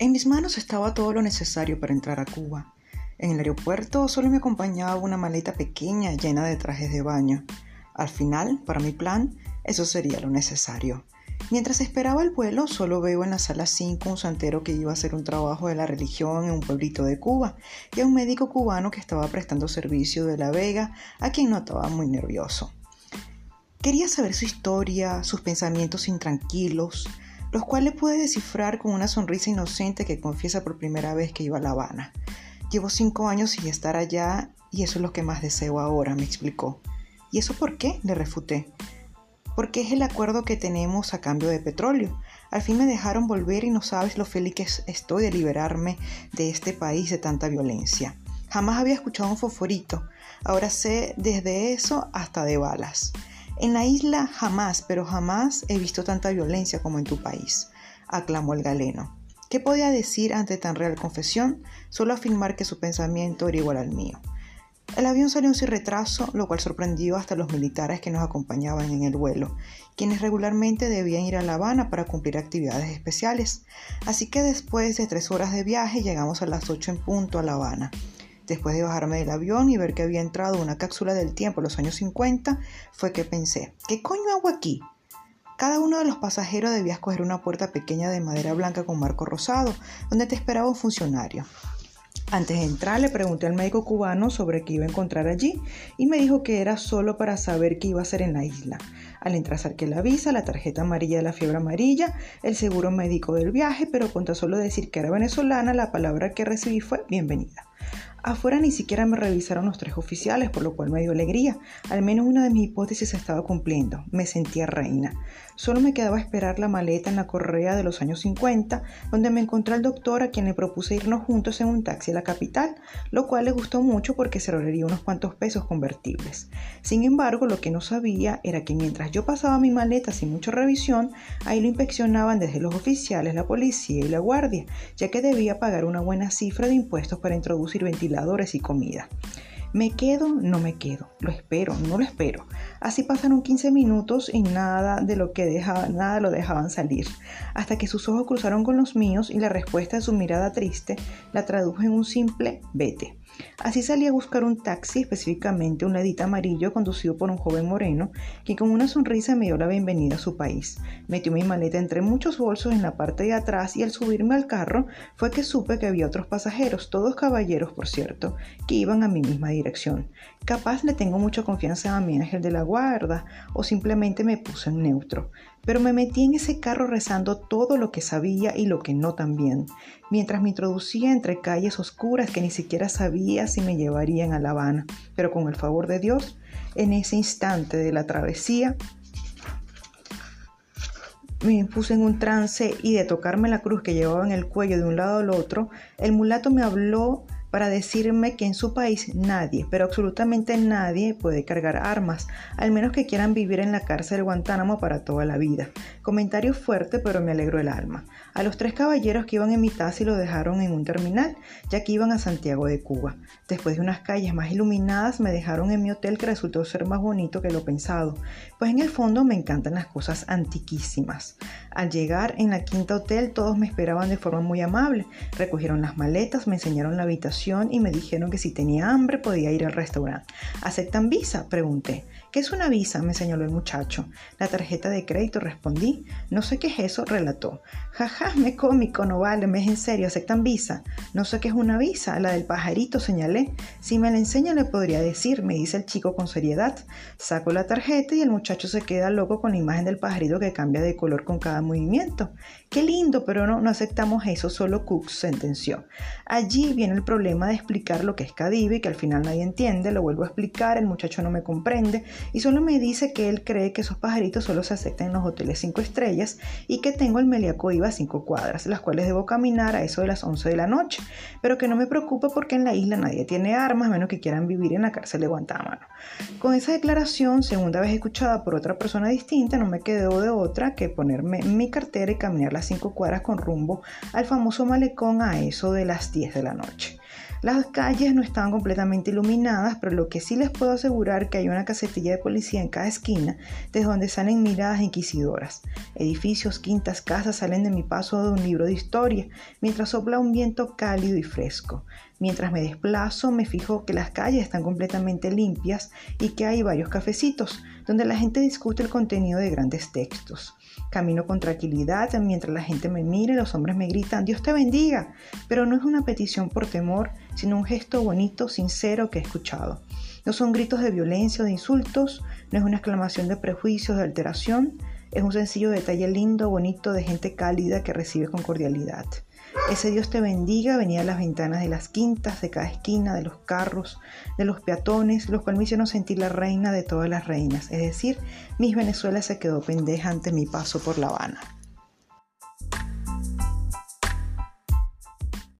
En mis manos estaba todo lo necesario para entrar a Cuba. En el aeropuerto solo me acompañaba una maleta pequeña llena de trajes de baño. Al final, para mi plan, eso sería lo necesario. Mientras esperaba el vuelo, solo veo en la sala 5 un santero que iba a hacer un trabajo de la religión en un pueblito de Cuba y a un médico cubano que estaba prestando servicio de La Vega, a quien notaba muy nervioso. Quería saber su historia, sus pensamientos intranquilos, los cuales pude descifrar con una sonrisa inocente que confiesa por primera vez que iba a La Habana. Llevo cinco años sin estar allá y eso es lo que más deseo ahora, me explicó. ¿Y eso por qué? le refuté. Porque es el acuerdo que tenemos a cambio de petróleo. Al fin me dejaron volver y no sabes lo feliz que estoy de liberarme de este país de tanta violencia. Jamás había escuchado un fosforito. Ahora sé desde eso hasta de balas. En la isla jamás, pero jamás he visto tanta violencia como en tu país, aclamó el galeno. ¿Qué podía decir ante tan real confesión? Solo afirmar que su pensamiento era igual al mío. El avión salió sin retraso, lo cual sorprendió hasta los militares que nos acompañaban en el vuelo, quienes regularmente debían ir a La Habana para cumplir actividades especiales. Así que después de tres horas de viaje llegamos a las ocho en punto a La Habana. Después de bajarme del avión y ver que había entrado una cápsula del tiempo en los años 50, fue que pensé, ¿qué coño hago aquí? Cada uno de los pasajeros debía escoger una puerta pequeña de madera blanca con marco rosado, donde te esperaba un funcionario. Antes de entrar le pregunté al médico cubano sobre qué iba a encontrar allí y me dijo que era solo para saber qué iba a hacer en la isla. Al entrar saqué la visa, la tarjeta amarilla de la fiebre amarilla, el seguro médico del viaje, pero con tan solo decir que era venezolana, la palabra que recibí fue bienvenida. Afuera ni siquiera me revisaron los tres oficiales, por lo cual me dio alegría. Al menos una de mis hipótesis estaba cumpliendo. Me sentía reina. Solo me quedaba esperar la maleta en la correa de los años 50, donde me encontré al doctor a quien le propuse irnos juntos en un taxi a la capital, lo cual le gustó mucho porque se ahorraría unos cuantos pesos convertibles. Sin embargo, lo que no sabía era que mientras yo pasaba mi maleta sin mucha revisión, ahí lo inspeccionaban desde los oficiales, la policía y la guardia, ya que debía pagar una buena cifra de impuestos para introducir y comida. Me quedo, no me quedo, lo espero, no lo espero. Así pasaron 15 minutos y nada de lo que dejaba, nada lo dejaban salir, hasta que sus ojos cruzaron con los míos y la respuesta de su mirada triste la tradujo en un simple vete. Así salí a buscar un taxi, específicamente un ledita amarillo conducido por un joven moreno, que con una sonrisa me dio la bienvenida a su país. Metió mi maleta entre muchos bolsos en la parte de atrás y al subirme al carro fue que supe que había otros pasajeros, todos caballeros por cierto, que iban a mi misma dirección. Capaz le tengo mucha confianza a mi ángel de la guarda o simplemente me puse en neutro pero me metí en ese carro rezando todo lo que sabía y lo que no también, mientras me introducía entre calles oscuras que ni siquiera sabía si me llevarían a La Habana. Pero con el favor de Dios, en ese instante de la travesía, me puse en un trance y de tocarme la cruz que llevaba en el cuello de un lado al otro, el mulato me habló para decirme que en su país nadie, pero absolutamente nadie puede cargar armas, al menos que quieran vivir en la cárcel Guantánamo para toda la vida. Comentario fuerte, pero me alegró el alma. A los tres caballeros que iban en mi taxi lo dejaron en un terminal, ya que iban a Santiago de Cuba. Después de unas calles más iluminadas, me dejaron en mi hotel que resultó ser más bonito que lo pensado, pues en el fondo me encantan las cosas antiquísimas. Al llegar en la quinta hotel, todos me esperaban de forma muy amable. Recogieron las maletas, me enseñaron la habitación y me dijeron que si tenía hambre podía ir al restaurante. ¿Aceptan visa? Pregunté. ¿Qué es una visa? me señaló el muchacho. La tarjeta de crédito respondí. No sé qué es eso, relató. Jaja, me cómico, no vale, me es en serio, ¿aceptan visa? No sé qué es una visa, la del pajarito, señalé. Si me la enseña le podría decir, me dice el chico con seriedad. Saco la tarjeta y el muchacho se queda loco con la imagen del pajarito que cambia de color con cada movimiento. Qué lindo, pero no, no aceptamos eso, solo Cook sentenció. Allí viene el problema de explicar lo que es Cadive, que al final nadie entiende, lo vuelvo a explicar, el muchacho no me comprende y solo me dice que él cree que esos pajaritos solo se aceptan en los hoteles 5 estrellas y que tengo el Meliaco IVA a 5 cuadras, las cuales debo caminar a eso de las 11 de la noche, pero que no me preocupe porque en la isla nadie tiene armas, menos que quieran vivir en la cárcel de Guantánamo. Con esa declaración, segunda vez escuchada por otra persona distinta, no me quedó de otra que ponerme mi cartera y caminar las 5 cuadras con rumbo al famoso malecón a eso de las 10 de la noche. Las calles no estaban completamente iluminadas, pero lo que sí les puedo asegurar que hay una casetilla de policía en cada esquina, desde donde salen miradas inquisidoras. Edificios, quintas, casas salen de mi paso de un libro de historia, mientras sopla un viento cálido y fresco. Mientras me desplazo, me fijo que las calles están completamente limpias y que hay varios cafecitos, donde la gente discute el contenido de grandes textos. Camino con tranquilidad mientras la gente me mira y los hombres me gritan, Dios te bendiga. Pero no es una petición por temor, sino un gesto bonito, sincero que he escuchado. No son gritos de violencia o de insultos, no es una exclamación de prejuicios, de alteración, es un sencillo detalle lindo, bonito, de gente cálida que recibe con cordialidad. Ese Dios te bendiga venía a las ventanas de las quintas, de cada esquina, de los carros, de los peatones, los cuales me hicieron sentir la reina de todas las reinas. Es decir, mis Venezuela se quedó pendeja ante mi paso por La Habana.